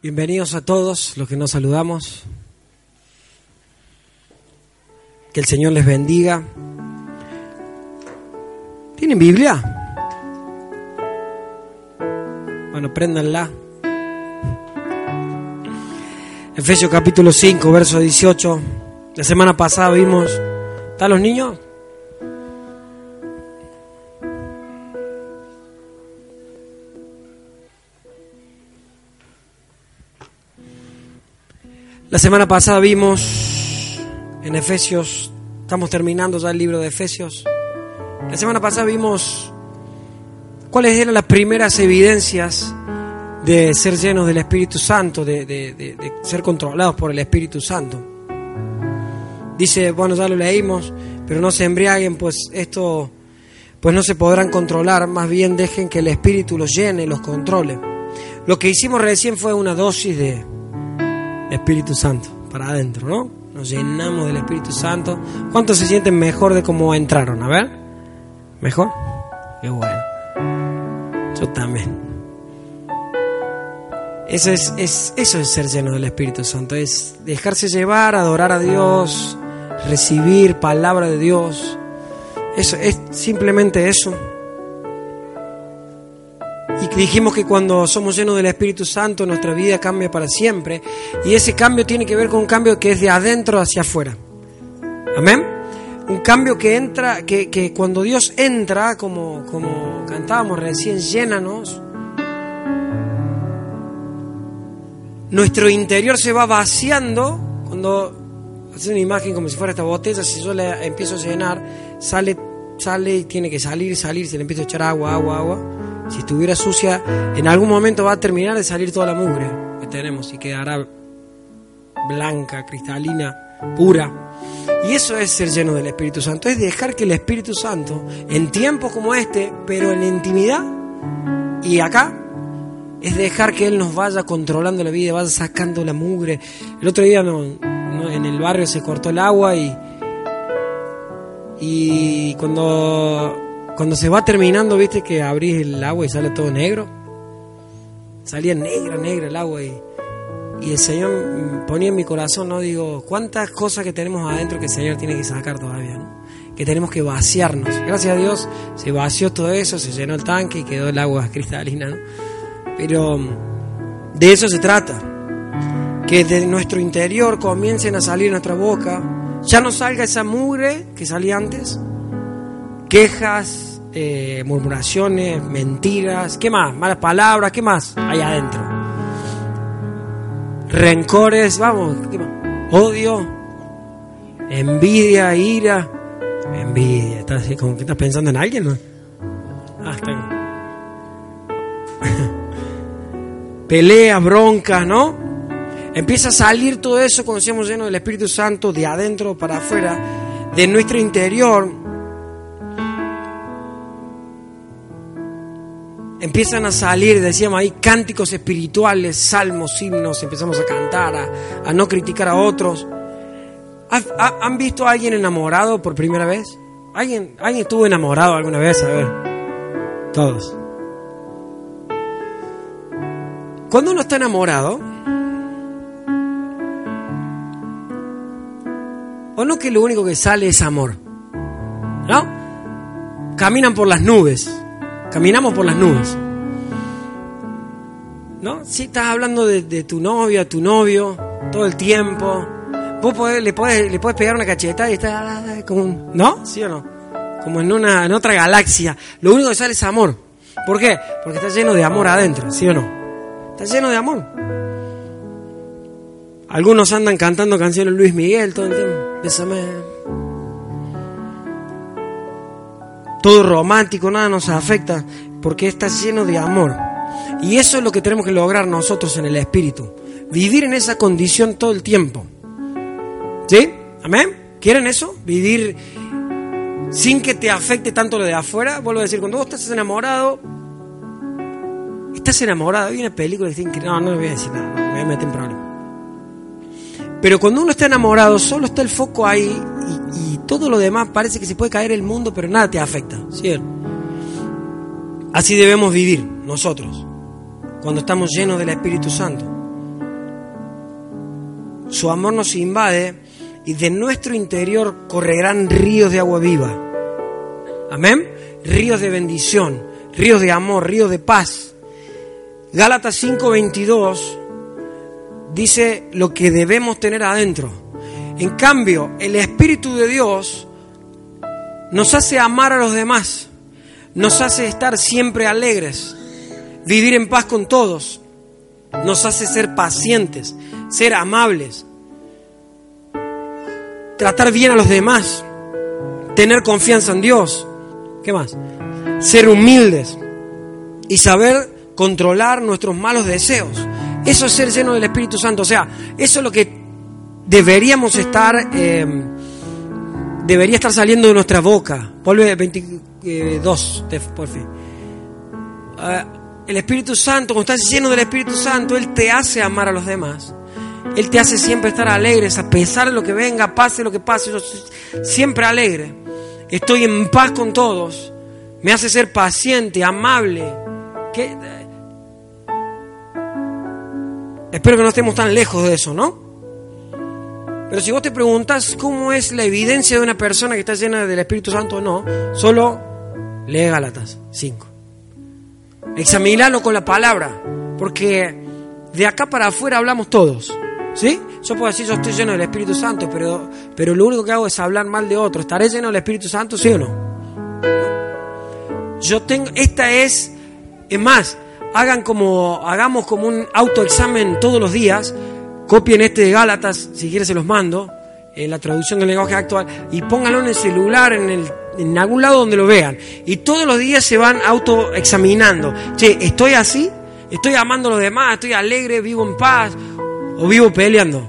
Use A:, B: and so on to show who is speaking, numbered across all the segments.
A: Bienvenidos a todos los que nos saludamos. Que el Señor les bendiga. ¿Tienen Biblia? Bueno, préndanla. Efesios capítulo 5, verso 18. La semana pasada vimos... ¿Están los niños? La semana pasada vimos en Efesios, estamos terminando ya el libro de Efesios. La semana pasada vimos cuáles eran las primeras evidencias de ser llenos del Espíritu Santo, de, de, de, ser controlados por el Espíritu Santo. Dice, bueno, ya lo leímos, pero no se embriaguen, pues esto, pues no se podrán controlar, más bien dejen que el Espíritu los llene, los controle. Lo que hicimos recién fue una dosis de Espíritu Santo para adentro, ¿no? Nos llenamos del Espíritu Santo. ¿Cuántos se sienten mejor de cómo entraron? A ver, ¿mejor? Qué bueno. Yo también. Eso es, es, eso es ser lleno del Espíritu Santo, es dejarse llevar, adorar a Dios, recibir palabra de Dios. Eso es simplemente eso. Dijimos que cuando somos llenos del Espíritu Santo, nuestra vida cambia para siempre. Y ese cambio tiene que ver con un cambio que es de adentro hacia afuera. Amén. Un cambio que entra, que, que cuando Dios entra, como, como cantábamos recién, llénanos. Nuestro interior se va vaciando. Cuando hace una imagen como si fuera esta botella, si yo la empiezo a llenar, sale, sale y tiene que salir, salir, se le empieza a echar agua, agua, agua si estuviera sucia, en algún momento va a terminar de salir toda la mugre que tenemos y quedará blanca, cristalina, pura. Y eso es ser lleno del Espíritu Santo, es dejar que el Espíritu Santo, en tiempos como este, pero en intimidad y acá, es dejar que Él nos vaya controlando la vida, vaya sacando la mugre. El otro día en el barrio se cortó el agua y, y cuando cuando se va terminando, viste que abrís el agua y sale todo negro. Salía negra, negra el agua y, y el Señor ponía en mi corazón, ¿no? Digo, cuántas cosas que tenemos adentro que el Señor tiene que sacar todavía, ¿no? Que tenemos que vaciarnos. Gracias a Dios se vació todo eso, se llenó el tanque y quedó el agua cristalina, ¿no? Pero de eso se trata. Que de nuestro interior comiencen a salir nuestra boca. Ya no salga esa mugre que salía antes. Quejas, eh, murmuraciones, mentiras, ¿qué más? Malas palabras, ¿qué más hay adentro? Rencores, vamos, ¿qué más? Odio, envidia, ira, envidia, ¿estás así como que estás pensando en alguien? ¿no? Ah, está Peleas, broncas, ¿no? Empieza a salir todo eso cuando seamos llenos del Espíritu Santo de adentro para afuera, de nuestro interior empiezan a salir, decíamos ahí, cánticos espirituales, salmos, himnos, empezamos a cantar, a, no criticar a otros. ¿Han visto a alguien enamorado por primera vez? ¿Alguien, ¿Alguien estuvo enamorado alguna vez? A ver, todos. Cuando uno está enamorado, o no que lo único que sale es amor, ¿no? Caminan por las nubes. Caminamos por las nubes. ¿No? Si estás hablando de, tu novia, tu novio, todo el tiempo. Vos le, podés, le pegar una cacheta y está como un, ¿No? ¿Sí o no? Como en, una, en otra galaxia. Lo único que sale es amor. ¿Por qué? Porque está lleno de amor adentro, ¿sí o no? Está lleno de amor. Algunos andan cantando canciones Luis Miguel todo el tiempo. Todo romántico, nada nos afecta, porque está lleno de amor. Y eso es lo que tenemos que lograr nosotros en el Espíritu. Vivir en esa condición todo el tiempo. ¿Sí? ¿Amén? ¿Quieren eso? Vivir sin que te afecte tanto lo de afuera. Vuelvo a decir, cuando vos estás enamorado, estás enamorado. Hay una película que dice, no, no le voy a decir nada, me voy a meter en problemas. Pero cuando uno está enamorado, solo está el foco ahí y, todo lo demás parece que se puede caer el mundo, pero nada te afecta. ¿cierto? Así debemos vivir nosotros cuando estamos llenos del Espíritu Santo. Su amor nos invade y de nuestro interior correrán ríos de agua viva. Amén. Ríos de bendición, ríos de amor, ríos de paz. Gálatas 5:22 dice lo que debemos tener adentro. En cambio, el Espíritu de Dios nos hace amar a los demás, nos hace estar siempre alegres, vivir en paz con todos, nos hace ser pacientes, ser amables, tratar bien a los demás, tener confianza en Dios. ¿Qué más? Ser humildes y saber controlar nuestros malos deseos. Eso es ser lleno del Espíritu Santo. O sea, eso es lo que deberíamos estar, eh, debería estar saliendo de nuestra boca. Vuelve 22, por fin. Uh, el Espíritu Santo, cuando estás lleno del Espíritu Santo, Él te hace amar a los demás. Él te hace siempre estar alegres, a pesar de lo que venga, pase lo que pase, yo siempre alegre. Estoy en paz con todos. Me hace ser paciente, amable. Espero que no estemos tan lejos de eso, ¿no? Pero si vos te preguntas cómo es la evidencia de una persona que está llena del Espíritu Santo o no, solo lee Galatas 5. Examinalo con la palabra, porque de acá para afuera hablamos todos. ¿Sí? Yo puedo decir, yo estoy lleno del Espíritu Santo, pero, pero lo único que hago es hablar mal de otro. ¿Estaré lleno del Espíritu Santo, sí o no? Yo tengo, esta es, es más, hagan como, hagamos como un autoexamen todos los días, copien este de Gálatas, si quieren se los mando, en la traducción del lenguaje actual, y pónganlo en el celular, en, el, en algún lado donde lo vean. Y todos los días se van autoexaminando. Che, ¿estoy así? ¿Estoy amando a los demás? ¿Estoy alegre? ¿Vivo en paz? ¿O vivo peleando?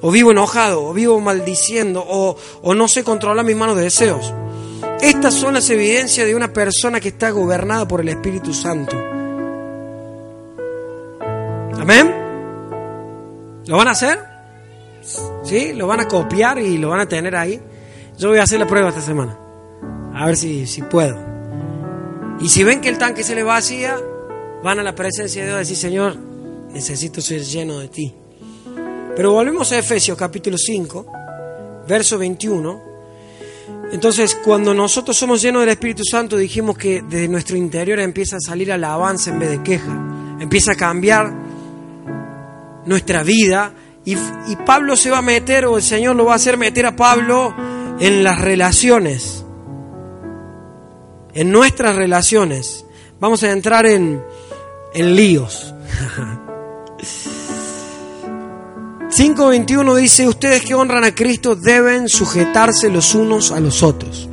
A: ¿O vivo enojado? ¿O vivo maldiciendo? ¿O, o no sé controlar mis manos de deseos? Estas son las evidencias de una persona que está gobernada por el Espíritu Santo. Amén. ¿Lo van a hacer? ¿Sí? ¿Lo van a copiar y lo van a tener ahí? Yo voy a hacer la prueba esta semana. A ver si, si puedo. Y si ven que el tanque se le vacía, van a la presencia de Dios y decir, Señor, necesito ser lleno de ti. Pero volvemos a Efesios capítulo 5, verso 21. Entonces, cuando nosotros somos llenos del Espíritu Santo, dijimos que desde nuestro interior empieza a salir alabanza en vez de queja. Empieza a cambiar nuestra vida. Y, y, Pablo se va a meter, o el Señor lo va a hacer meter a Pablo en las relaciones. En nuestras relaciones. Vamos a entrar en, en líos. 5.21 dice, ustedes que honran a Cristo deben sujetarse los unos a los otros.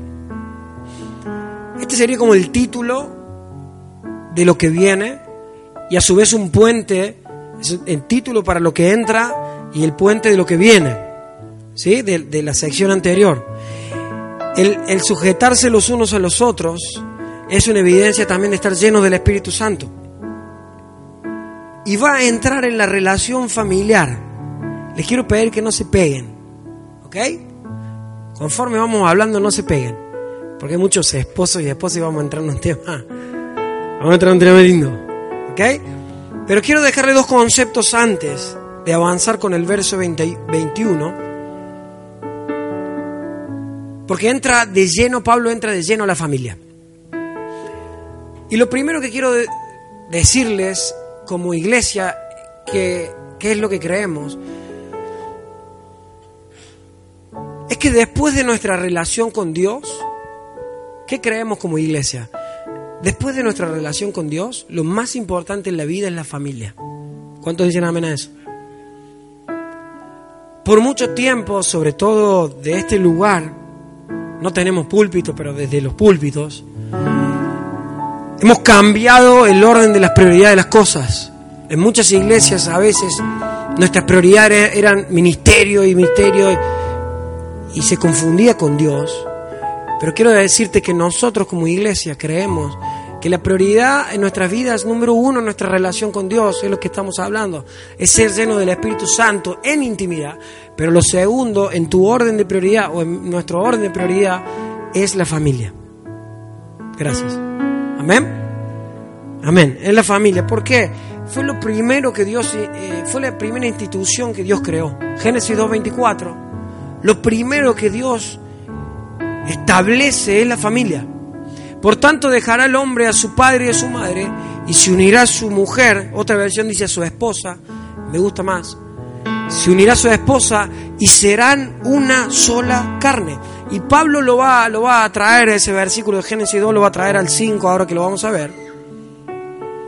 A: Este sería como el título de lo que viene y a su vez un puente, el título para lo que entra y el puente de lo que viene, ¿sí? De, la sección anterior. El, el sujetarse los unos a los otros es una evidencia también de estar lleno del Espíritu Santo. Y va a entrar en la relación familiar les quiero pedir que no se peguen. ¿Ok? Conforme vamos hablando, no se peguen. Porque hay muchos esposos y esposas y vamos a entrar en un tema. Vamos a entrar en un tema lindo. ¿Ok? Pero quiero dejarle dos conceptos antes de avanzar con el verso 20, 21. Porque entra de lleno, Pablo entra de lleno a la familia. Y lo primero que quiero decirles como iglesia, que, es lo que creemos, es que después de nuestra relación con Dios, ¿qué creemos como iglesia? Después de nuestra relación con Dios, lo más importante en la vida es la familia. ¿Cuántos dicen amén a eso? Por mucho tiempo, sobre todo de este lugar, no tenemos púlpito, pero desde los púlpitos, Hemos cambiado el orden de las prioridades de las cosas. En muchas iglesias a veces nuestras prioridades eran ministerio y ministerio y, y se confundía con Dios. Pero quiero decirte que nosotros como iglesia creemos que la prioridad en nuestras vidas, número uno, nuestra relación con Dios, es lo que estamos hablando, es ser lleno del Espíritu Santo en intimidad. Pero lo segundo, en tu orden de prioridad o en nuestro orden de prioridad, es la familia. Gracias. Amén. Amén. Es la familia. ¿Por qué? Fue lo primero que Dios, eh, fue la primera institución que Dios creó. Génesis 2.24. Lo primero que Dios establece es la familia. Por tanto, dejará el hombre a su padre y a su madre y se unirá a su mujer. Otra versión dice a su esposa. Me gusta más. Se unirá a su esposa y serán una sola carne. Y Pablo lo va, lo va a traer, ese versículo de Génesis 2 lo va a traer al 5, ahora que lo vamos a ver.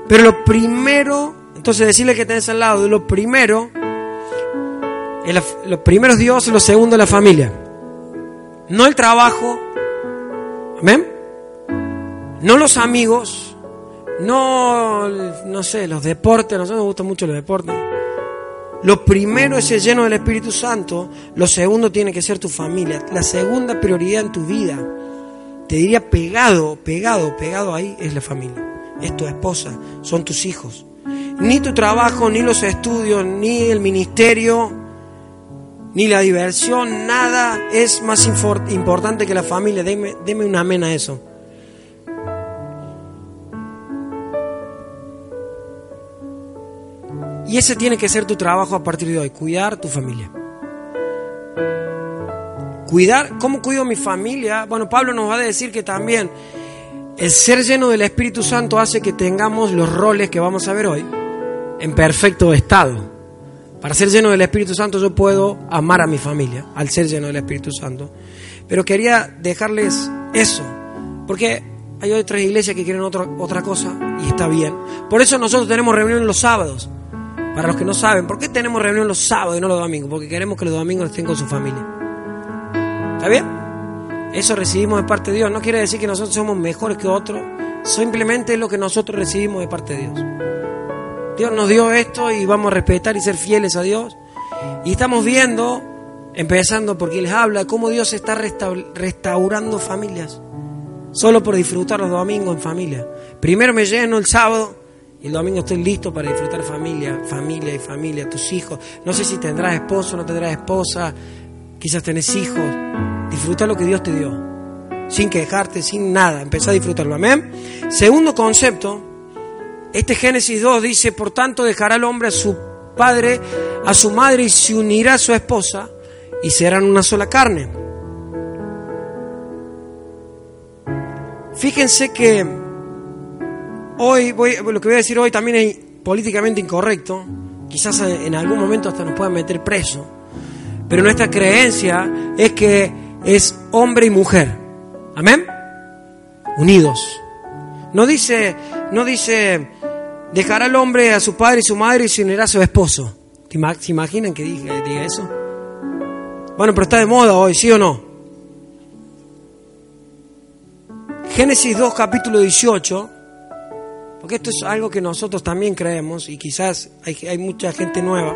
A: Pero lo primero, entonces decirle que tenés al lado, lo primero, lo primero es Dios y lo segundo es la familia. No el trabajo, amén no los amigos, no, no sé, los deportes, a nosotros nos gustan mucho los deportes. Lo primero es ser lleno del Espíritu Santo, lo segundo tiene que ser tu familia, la segunda prioridad en tu vida, te diría pegado, pegado, pegado ahí es la familia, es tu esposa, son tus hijos. Ni tu trabajo, ni los estudios, ni el ministerio, ni la diversión, nada es más importante que la familia. Deme, deme un amén a eso. Y ese tiene que ser tu trabajo a partir de hoy, cuidar tu familia. Cuidar, ¿cómo cuido mi familia? Bueno, Pablo nos va a decir que también el ser lleno del Espíritu Santo hace que tengamos los roles que vamos a ver hoy en perfecto estado. Para ser lleno del Espíritu Santo yo puedo amar a mi familia, al ser lleno del Espíritu Santo. Pero quería dejarles eso, porque hay otras iglesias que quieren otra, otra cosa y está bien. Por eso nosotros tenemos reuniones los sábados. Para los que no saben, ¿por qué tenemos reunión los sábados y no los domingos? Porque queremos que los domingos estén con su familia. ¿Está bien? Eso recibimos de parte de Dios. No quiere decir que nosotros somos mejores que otros. Simplemente es lo que nosotros recibimos de parte de Dios. Dios nos dio esto y vamos a respetar y ser fieles a Dios. Y estamos viendo, empezando porque les habla, cómo Dios está restaurando familias. Solo por disfrutar los domingos en familia. Primero me lleno el sábado y el domingo estoy listo para disfrutar familia, familia y familia, tus hijos. No sé si tendrás esposo, no tendrás esposa, quizás tenés hijos. Disfruta lo que Dios te dio, sin quejarte, sin nada. Empezá a disfrutarlo. Amén. Segundo concepto, este Génesis 2 dice, por tanto dejará el hombre a su padre, a su madre y se unirá a su esposa y serán una sola carne. Fíjense que Hoy, voy, lo que voy a decir hoy también es políticamente incorrecto. Quizás en algún momento hasta nos puedan meter preso. Pero nuestra creencia es que es hombre y mujer. Amén. Unidos. No dice, no dice, dejará el hombre a su padre y su madre y se unirá a su esposo. ¿Se imaginan que diga, eso? Bueno, pero está de moda hoy, ¿sí o no? Génesis 2, capítulo 18 porque esto es algo que nosotros también creemos y quizás hay, mucha gente nueva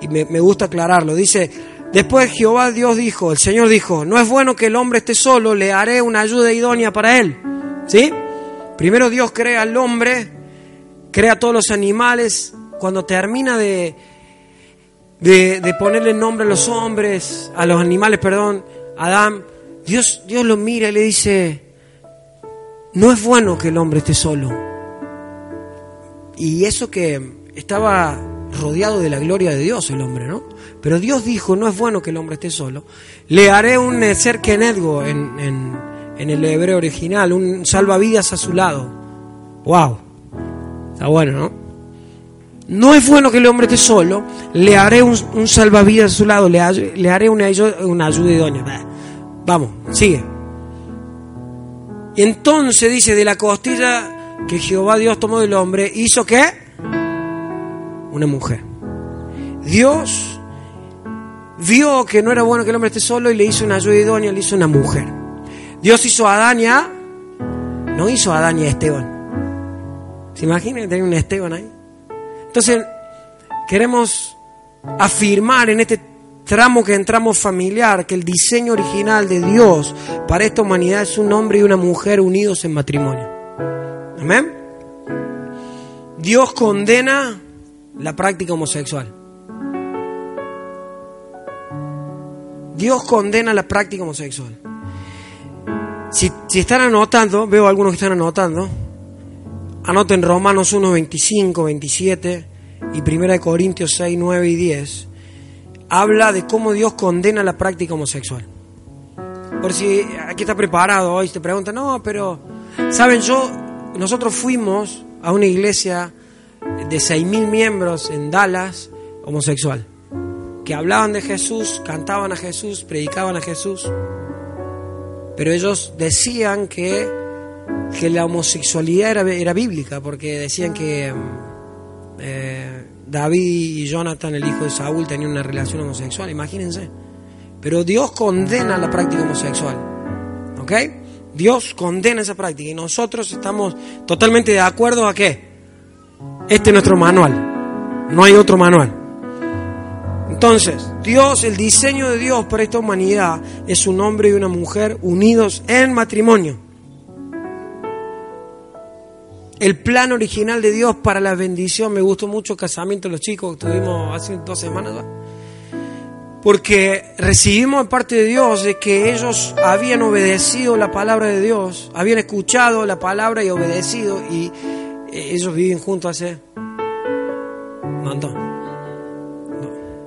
A: y me, me gusta aclararlo. Dice, después Jehová Dios dijo, el Señor dijo, no es bueno que el hombre esté solo, le haré una ayuda idónea para él. ¿Sí? Primero Dios crea al hombre, crea a todos los animales, cuando termina de, de, ponerle nombre a los hombres, a los animales, perdón, Adán, Dios, Dios lo mira y le dice, no es bueno que el hombre esté solo. Y eso que estaba rodeado de la gloria de Dios el hombre, ¿no? Pero Dios dijo, no es bueno que el hombre esté solo. Le haré un ser en, en, en el hebreo original, un salvavidas a su lado. ¡Wow! Está bueno, ¿no? No es bueno que el hombre esté solo, le haré un, salvavidas a su lado, le, haré una, una ayuda idónea. Vamos, sigue. Y entonces dice, de la costilla que Jehová Dios tomó del hombre, ¿hizo qué? Una mujer. Dios vio que no era bueno que el hombre esté solo y le hizo una ayuda idónea, le hizo una mujer. Dios hizo a Adán no hizo a Adán y a Esteban. ¿Se imaginan tener un Esteban ahí? Entonces, queremos afirmar en este tramo que entramos familiar que el diseño original de Dios para esta humanidad es un hombre y una mujer unidos en matrimonio. Amén. Dios condena la práctica homosexual. Dios condena la práctica homosexual. Si, están anotando, veo algunos que están anotando, anoten Romanos 1, 25, 27 y 1 Corintios 6, 9 y 10. Habla de cómo Dios condena la práctica homosexual. Por si aquí está preparado hoy, te pregunta, no, pero, ¿saben? Yo, nosotros fuimos a una iglesia de 6.000 miembros en Dallas, homosexual, que hablaban de Jesús, cantaban a Jesús, predicaban a Jesús pero ellos decían que, que la homosexualidad era, era, bíblica, porque decían que eh, David y Jonathan, el hijo de Saúl, tenían una relación homosexual, imagínense. Pero Dios condena la práctica homosexual, ¿ok? Dios condena esa práctica y nosotros estamos totalmente de acuerdo a qué. Este es nuestro manual, no hay otro manual. Entonces, Dios, el diseño de Dios para esta humanidad es un hombre y una mujer unidos en matrimonio. El plan original de Dios para la bendición, me gustó mucho el casamiento de los chicos que tuvimos hace dos semanas, porque recibimos de parte de Dios de que ellos habían obedecido la palabra de Dios, habían escuchado la palabra y obedecido, y eh, ellos viven juntos hace un montón.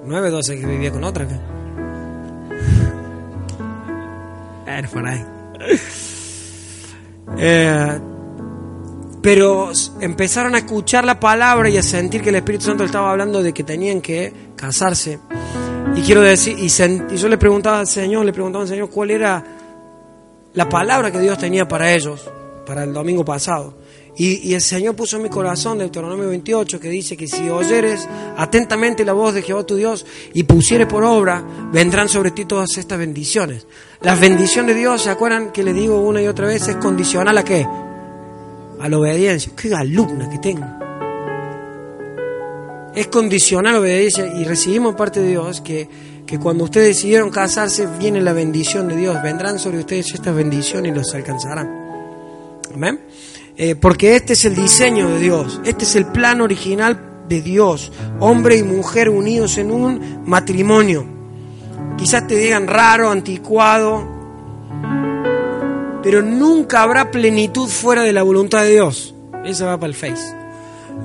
A: 9, 12 que vivía con otra. Era por ahí. Eh, pero empezaron a escuchar la palabra y a sentir que el Espíritu Santo estaba hablando de que tenían que casarse. Y quiero decir, y, y yo le preguntaba al Señor, le preguntaba al Señor cuál era la palabra que Dios tenía para ellos, para el domingo pasado. Y, el Señor puso en mi corazón Deuteronomio 28 que dice que si oyeres atentamente la voz de Jehová tu Dios y pusieres por obra, vendrán sobre ti todas estas bendiciones. La bendición de Dios, ¿se acuerdan que le digo una y otra vez? Es condicional a qué? A la obediencia. ¡Qué alumna que tengo! Es condicional la obediencia y recibimos parte de Dios que, que cuando ustedes decidieron casarse viene la bendición de Dios. Vendrán sobre ustedes estas bendiciones y los alcanzarán. Amén. Eh, porque este es el diseño de Dios, este es el plan original de Dios, hombre y mujer unidos en un matrimonio. Quizás te digan raro, anticuado, pero nunca habrá plenitud fuera de la voluntad de Dios. Esa va para el Face.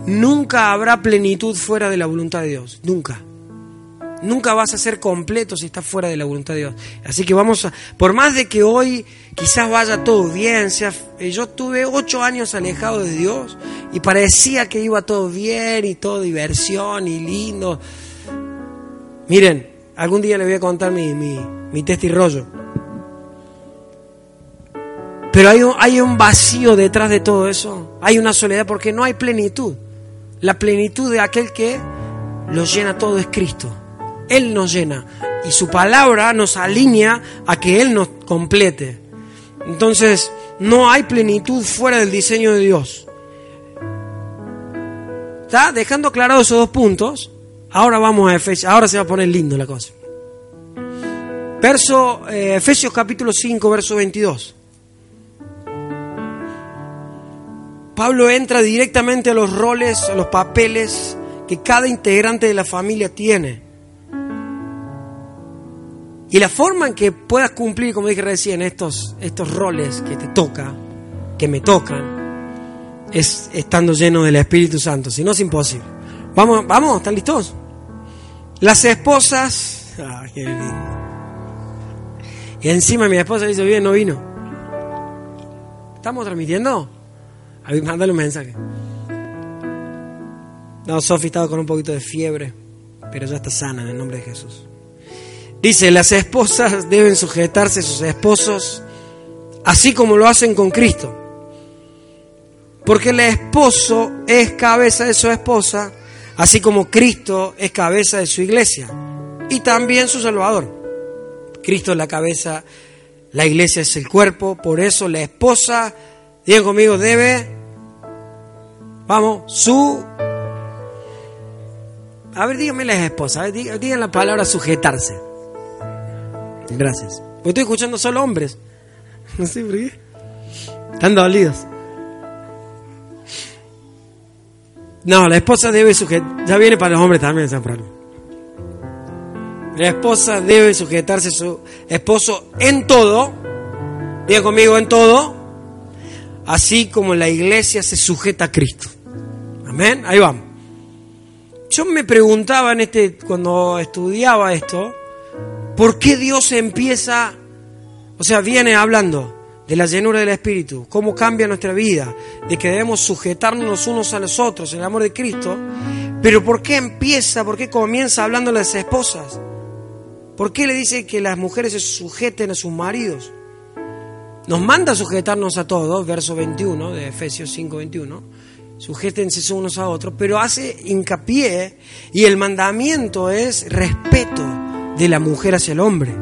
A: Nunca habrá plenitud fuera de la voluntad de Dios, nunca. Nunca vas a ser completo si estás fuera de la voluntad de Dios. Así que vamos a, por más de que hoy quizás vaya todo bien, sea, eh, yo tuve ocho años alejado de Dios y parecía que iba todo bien y todo diversión y lindo. Miren, algún día le voy a contar mi, mi, mi rollo. Pero hay un, hay un vacío detrás de todo eso. Hay una soledad porque no hay plenitud. La plenitud de aquel que lo llena todo es Cristo. Él nos llena y su palabra nos alinea a que Él nos complete. Entonces, no hay plenitud fuera del diseño de Dios. ¿Está? Dejando aclarados esos dos puntos, ahora vamos a Efesios, ahora se va a poner lindo la cosa. Verso, eh, Efesios capítulo 5, verso 22. Pablo entra directamente a los roles, a los papeles que cada integrante de la familia tiene. Y la forma en que puedas cumplir, como dije recién, estos, estos roles que te toca, que me tocan, es estando lleno del Espíritu Santo. Si no, es imposible. Vamos, vamos, ¿están listos? Las esposas. Ah, qué lindo. Y encima mi esposa dice, bien, no vino. ¿Estamos transmitiendo? A ver, mándale un mensaje. No, Sofi estaba con un poquito de fiebre, pero ya está sana en el nombre de Jesús. Dice, las esposas deben sujetarse a sus esposos así como lo hacen con Cristo. Porque el esposo es cabeza de su esposa, así como Cristo es cabeza de su iglesia y también su Salvador. Cristo es la cabeza, la iglesia es el cuerpo, por eso la esposa Digan conmigo, debe, vamos, su... A ver, díganme las esposas, digan la palabra sujetarse. Gracias. Porque estoy escuchando solo hombres. No sé por qué. Están dolidos. No, la esposa debe sujetar. Ya viene para los hombres también, San Pablo. La esposa debe sujetarse a su esposo en todo. Diga conmigo en todo. Así como la iglesia se sujeta a Cristo. Amén. Ahí vamos. Yo me preguntaba en este, cuando estudiaba esto, ¿por qué Dios empieza, o sea, viene hablando de la llenura del Espíritu, cómo cambia nuestra vida, de que debemos sujetarnos unos a los otros en el amor de Cristo, pero ¿por qué empieza, por qué comienza hablando a las esposas? ¿Por qué le dice que las mujeres se sujeten a sus maridos? Nos manda a sujetarnos a todos, verso 21 de Efesios 5, 21. Sujétense unos a otros, pero hace hincapié y el mandamiento es respeto de la mujer hacia el hombre.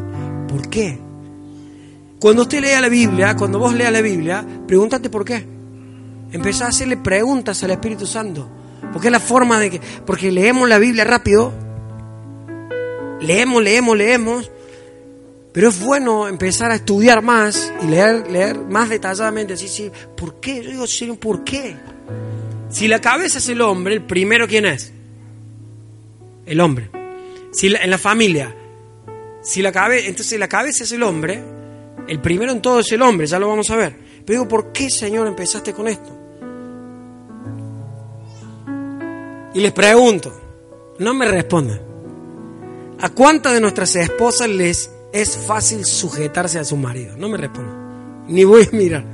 A: ¿Por qué? Cuando usted lea la Biblia, cuando vos leas la Biblia, pregúntate por qué. Empezá a hacerle preguntas al Espíritu Santo. Porque es la forma de que. Porque leemos la Biblia rápido. Leemos, leemos, leemos. Pero es bueno empezar a estudiar más y leer, leer más detalladamente. Así, sí, ¿por qué? Yo digo, Señor, ¿por qué? Si la cabeza es el hombre, el primero, ¿quién es? El hombre. Si en la familia, si la cabeza, entonces la cabeza es el hombre, el primero en todo es el hombre, ya lo vamos a ver. Pero digo, ¿por qué, Señor, empezaste con esto? Y les pregunto, no me respondan. ¿A cuántas de nuestras esposas les es fácil sujetarse a su marido? No me respondan. Ni voy a mirar.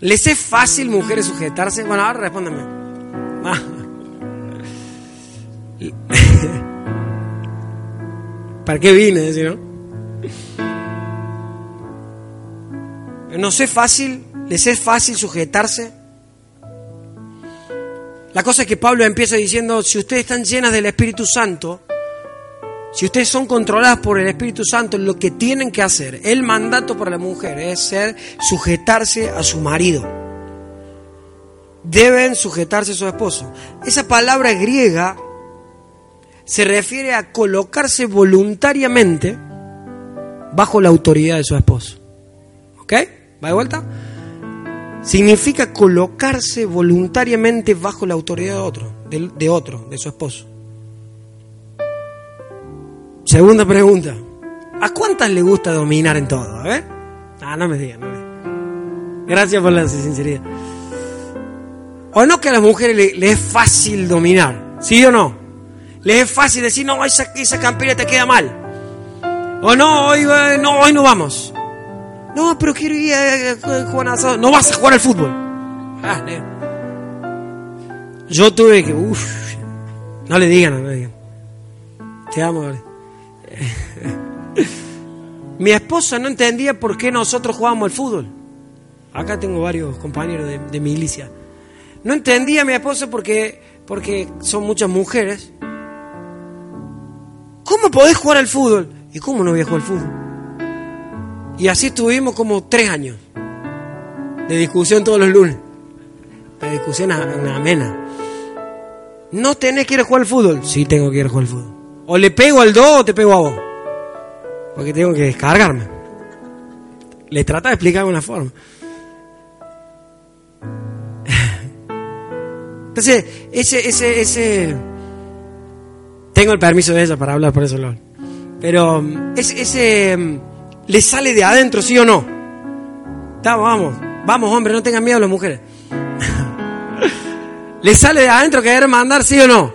A: ¿Les es fácil, mujeres, sujetarse? Bueno, ahora respóndanme. ¿Para qué vine? no? ¿No es fácil? ¿Les es fácil sujetarse? La cosa es que Pablo empieza diciendo, si ustedes están llenas del Espíritu Santo, si ustedes son controladas por el Espíritu Santo, lo que tienen que hacer, el mandato para la mujer es ser sujetarse a su marido. Deben sujetarse a su esposo. Esa palabra griega se refiere a colocarse voluntariamente bajo la autoridad de su esposo. ¿Ok? ¿Va de vuelta? Significa colocarse voluntariamente bajo la autoridad de otro, de, otro, de su esposo. Segunda pregunta. ¿A cuántas le gusta dominar en todo? A ver. Ah, no me digan, no me digan. Gracias por la sinceridad. ¿O no que a las mujeres les, es fácil dominar? ¿Sí o no? Les es fácil decir, no, esa, esa campera te queda mal. O no, hoy eh, no, hoy no vamos. No, pero quiero ir a, jugar No vas a jugar al fútbol. Ah, Yo tuve que. Uff. No le digan, no le digan. Te amo. Mi esposa no entendía por qué nosotros jugábamos al fútbol. Acá tengo varios compañeros de, de milicia. No entendía mi esposa porque, porque son muchas mujeres. ¿Cómo podés jugar al fútbol? ¿Y cómo no voy a jugar al fútbol? Y así estuvimos como tres años de discusión todos los lunes. La discusión amena. ¿No tenés que ir a jugar al fútbol? Sí, tengo que ir a jugar al fútbol. O le pego al dos o te pego a vos. Porque tengo que descargarme. Le trata de explicar de una forma. Entonces, ese, ese, ese. Tengo el permiso de ella para hablar, por eso Pero ese, ese le sale de adentro, ¿sí o no? vamos, vamos, hombre, no tengan miedo las mujeres. ¿Le sale de adentro querer mandar, sí o no?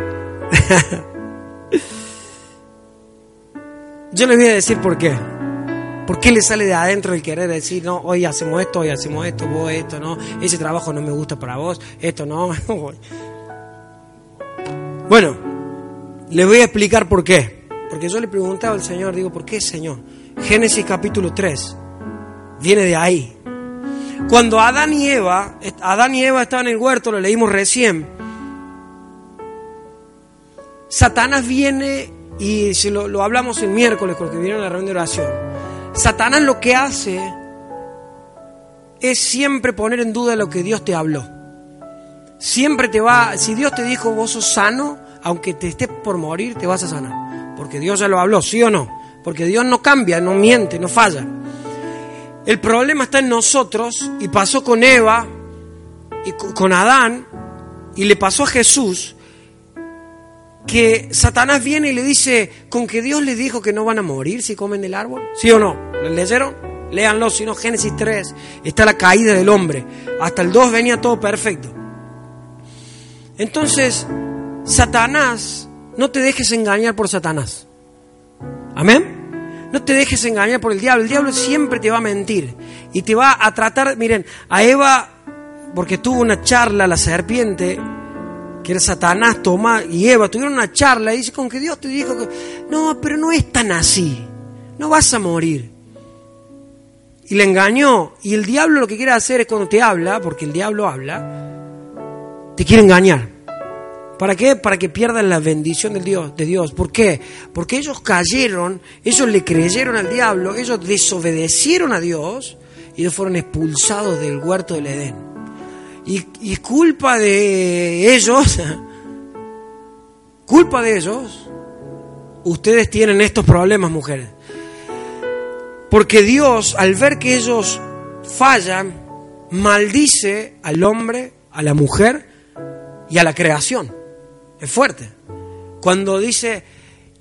A: Yo les voy a decir por qué. ¿Por qué le sale de adentro el querer decir, no, hoy hacemos esto, hoy hacemos esto, vos esto, no, ese trabajo no me gusta para vos, esto no? bueno, les voy a explicar por qué. Porque yo le preguntaba al Señor, digo, ¿por qué, Señor? Génesis capítulo 3. Viene de ahí. Cuando Adán y Eva, Adán y Eva estaban en el huerto, lo leímos recién. Satanás viene y si lo, lo hablamos el miércoles porque viene a la reunión de oración. Satanás lo que hace es siempre poner en duda lo que Dios te habló. Siempre te va, si Dios te dijo vos sos sano, aunque te estés por morir, te vas a sanar. Porque Dios ya lo habló, ¿sí o no? Porque Dios no cambia, no miente, no falla. El problema está en nosotros y pasó con Eva y con Adán y le pasó a Jesús que Satanás viene y le dice, con que Dios les dijo que no van a morir si comen del árbol, ¿sí o no? ¿Lo leyeron? Léanlo, si no, Génesis 3, está la caída del hombre. Hasta el 2 venía todo perfecto. Entonces, Satanás, no te dejes engañar por Satanás. Amén. No te dejes engañar por el diablo. El diablo siempre te va a mentir y te va a tratar, miren, a Eva, porque tuvo una charla, la serpiente, que era Satanás, Tomás y Eva, tuvieron una charla y dice, con que Dios te dijo que, no, pero no es tan así, no vas a morir. Y le engañó. Y el diablo lo que quiere hacer es cuando te habla, porque el diablo habla, te quiere engañar. ¿Para qué? Para que pierdan la bendición del Dios, de Dios. ¿Por qué? Porque ellos cayeron, ellos le creyeron al diablo, ellos desobedecieron a Dios y ellos fueron expulsados del huerto del Edén. Y, y culpa de ellos, culpa de ellos, ustedes tienen estos problemas, mujeres. Porque Dios, al ver que ellos fallan, maldice al hombre, a la mujer y a la creación. Es fuerte. Cuando dice,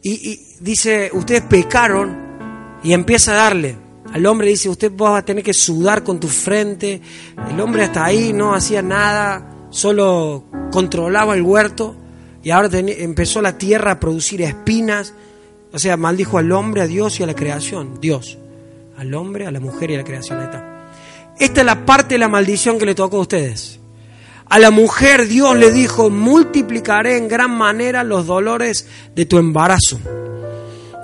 A: y, dice, ustedes pecaron y empieza a darle. Al hombre dice, usted va a tener que sudar con tu frente. El hombre hasta ahí no hacía nada, solo controlaba el huerto y ahora empezó la tierra a producir espinas. O sea, maldijo al hombre, a Dios y a la creación. Dios al hombre, a la mujer y a la creación. Esta es la parte de la maldición que le tocó a ustedes. A la mujer Dios le dijo, multiplicaré en gran manera los dolores de tu embarazo.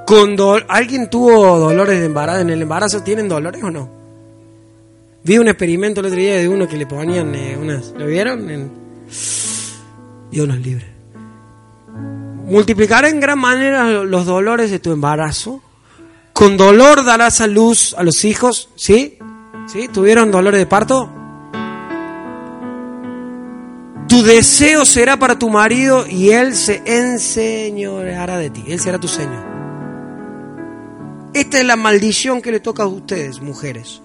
A: Cuando ¿Alguien tuvo dolores de embarazo? ¿En el embarazo tienen dolores o no? Vi un experimento el otro día de uno que le ponían eh, unas... ¿Lo vieron? Dios nos libre. Multiplicaré en gran manera los dolores de tu embarazo con dolor darás a luz a los hijos, ¿sí? ¿Sí? ¿Tuvieron dolores de parto? Tu deseo será para tu marido y él se enseñoreará de ti. Él será tu Señor. Esta es la maldición que le toca a ustedes, mujeres,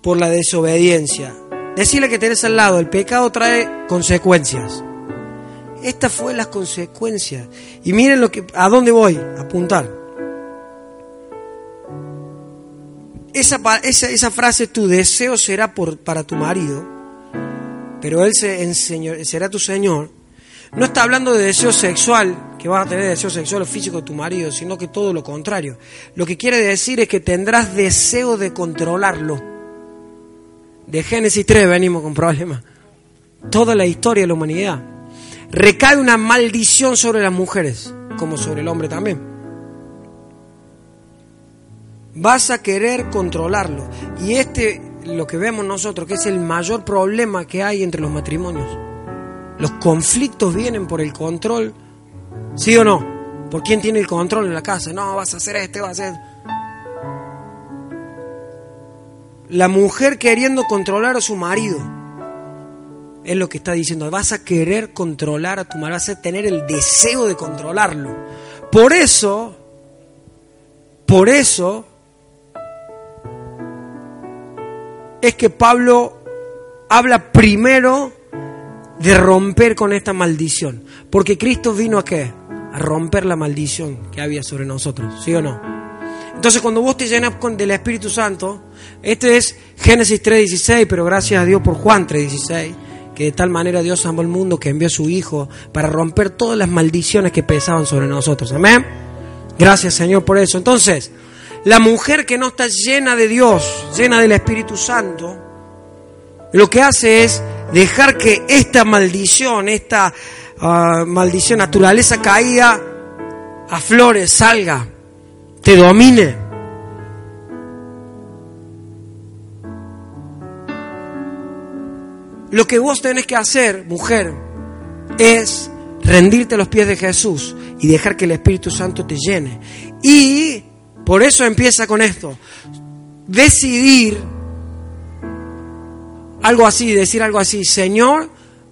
A: por la desobediencia. Decirle que tenés al lado, el pecado trae consecuencias. Estas fueron las consecuencias. Y miren lo que, a dónde voy a apuntar. esa, esa, esa frase, tu deseo será por, para tu marido, pero él se será tu Señor, no está hablando de deseo sexual, que vas a tener deseo sexual o físico de tu marido, sino que todo lo contrario. Lo que quiere decir es que tendrás deseo de controlarlo. De Génesis 3 venimos con problemas. Toda la historia de la humanidad. Recae una maldición sobre las mujeres, como sobre el hombre también vas a querer controlarlo. Y este, lo que vemos nosotros, que es el mayor problema que hay entre los matrimonios. Los conflictos vienen por el control, ¿sí o no? ¿Por quién tiene el control en la casa? No, vas a hacer este, vas a hacer... La mujer queriendo controlar a su marido. Es lo que está diciendo. Vas a querer controlar a tu marido, vas a tener el deseo de controlarlo. Por eso, por eso, es que Pablo habla primero de romper con esta maldición. Porque Cristo vino a qué? A romper la maldición que había sobre nosotros, ¿sí o no? Entonces cuando vos te llenas con, del Espíritu Santo, este es Génesis 3.16, pero gracias a Dios por Juan 3.16, que de tal manera Dios amó el mundo que envió a su Hijo para romper todas las maldiciones que pesaban sobre nosotros. Amén. Gracias Señor por eso. Entonces, la mujer que no está llena de Dios, llena del Espíritu Santo, lo que hace es dejar que esta maldición, esta ah, maldición, naturaleza caída, aflore, salga, te domine. Lo que vos tenés que hacer, mujer, es rendirte a los pies de Jesús y dejar que el Espíritu Santo te llene. Y por eso empieza con esto. Decidir algo así, decir algo así, Señor,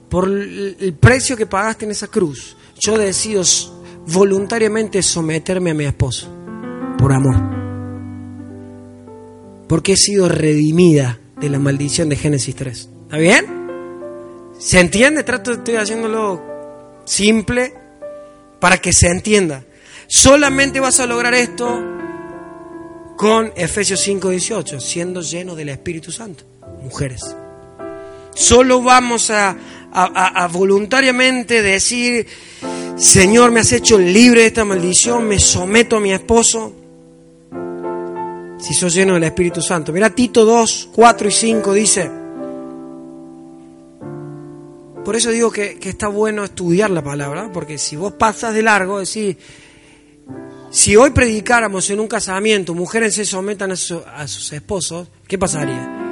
A: por el precio que pagaste en esa cruz, yo decido voluntariamente someterme a mi esposo, por amor. Porque he sido redimida de la maldición de Génesis 3. ¿Está bien? ¿Se entiende? Trato, estoy haciéndolo simple para que se entienda. Solamente vas a lograr esto con Efesios 5:18, siendo lleno del Espíritu Santo, mujeres. Solo vamos a, voluntariamente decir, Señor, me has hecho libre de esta maldición, me someto a mi esposo. Si sos lleno del Espíritu Santo. Mira Tito 2, 4 y 5 dice. Por eso digo que, está bueno estudiar la palabra, porque si vos pasas de largo, decir, si hoy predicáramos en un casamiento, mujeres se sometan a, a sus esposos, ¿qué pasaría?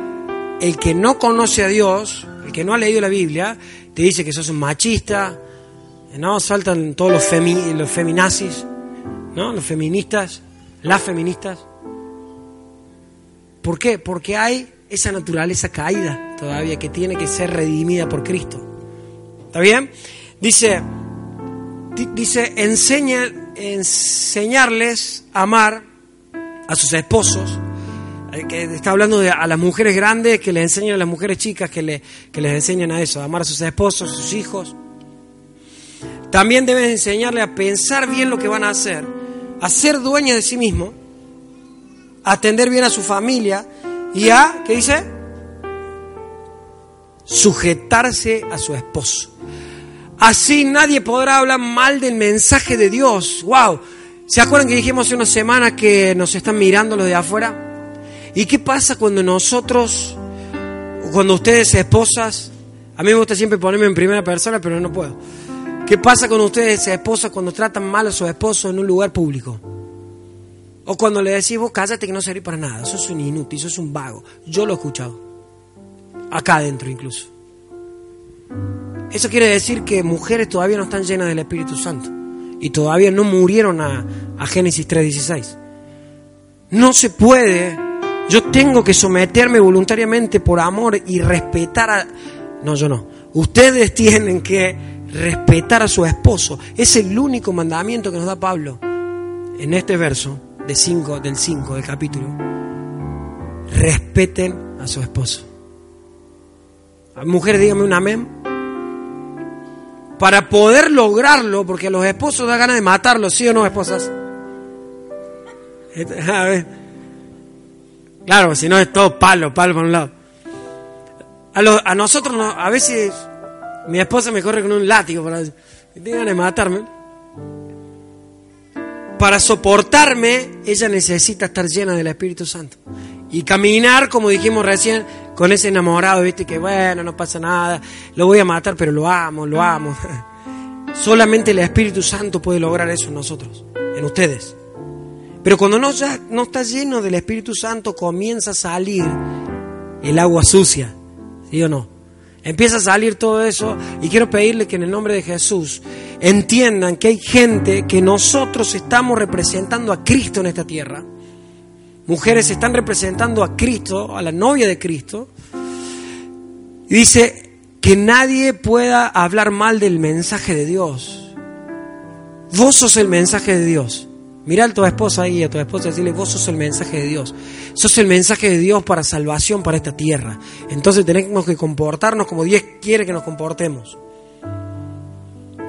A: el que no conoce a Dios, el que no ha leído la Biblia, te dice que sos un machista, ¿no? Saltan todos los, los feminazis, ¿no? Los feministas, las feministas. ¿Por qué? Porque hay esa naturaleza caída todavía que tiene que ser redimida por Cristo. ¿Está bien? Dice, dice enseña, enseñarles a amar a sus esposos eh, que está hablando de a las mujeres grandes que les enseñan a las mujeres chicas que, le, que les enseñan a eso, a amar a sus esposos, a sus hijos. También deben enseñarle a pensar bien lo que van a hacer, a ser dueñas de sí mismo, a atender bien a su familia y a, ¿qué dice? Sujetarse a su esposo. Así nadie podrá hablar mal del mensaje de Dios. ¡Wow! ¿Se acuerdan que dijimos hace una semana que nos están mirando los de afuera? ¿Y qué pasa cuando nosotros, cuando ustedes esposas, a mí me gusta siempre ponerme en primera persona, pero no puedo. ¿Qué pasa con ustedes esposas cuando tratan mal a su esposo en un lugar público? O cuando le decís, vos cállate que no servís para nada, sos un inútil, sos un vago. Yo lo he escuchado. Acá adentro incluso. Eso quiere decir que mujeres todavía no están llenas del Espíritu Santo. Y todavía no murieron a, a Génesis 3.16. No se puede yo tengo que someterme voluntariamente por amor y respetar a... No, yo no. Ustedes tienen que respetar a su esposo. Es el único mandamiento que nos da Pablo en este verso de cinco, del 5 del capítulo. Respeten a su esposo. Mujeres, díganme un amén. Para poder lograrlo, porque a los esposos da ganas de matarlos, ¿sí o no, esposas? A ver. Claro, si no es todo palo, palo por un lado. A, nosotros, a veces, mi esposa me corre con un látigo para tengan de matarme. Para soportarme, ella necesita estar llena del Espíritu Santo. Y caminar, como dijimos recién, con ese enamorado, viste, que bueno, no pasa nada, lo voy a matar, pero lo amo, lo amo. Solamente el Espíritu Santo puede lograr eso en nosotros, en ustedes. Pero cuando no, ya, no está lleno del Espíritu Santo, comienza a salir el agua sucia, ¿sí o no? Empieza a salir todo eso y quiero pedirle que en el nombre de Jesús entiendan que hay gente que nosotros estamos representando a Cristo en esta tierra. Mujeres están representando a Cristo, a la novia de Cristo. Y dice que nadie pueda hablar mal del mensaje de Dios. Vos sos el mensaje de Dios. Mira a tu esposa ahí, a tu esposa decirle, vos sos el mensaje de Dios. Sos el mensaje de Dios para salvación para esta tierra. Entonces tenemos que comportarnos como Dios quiere que nos comportemos.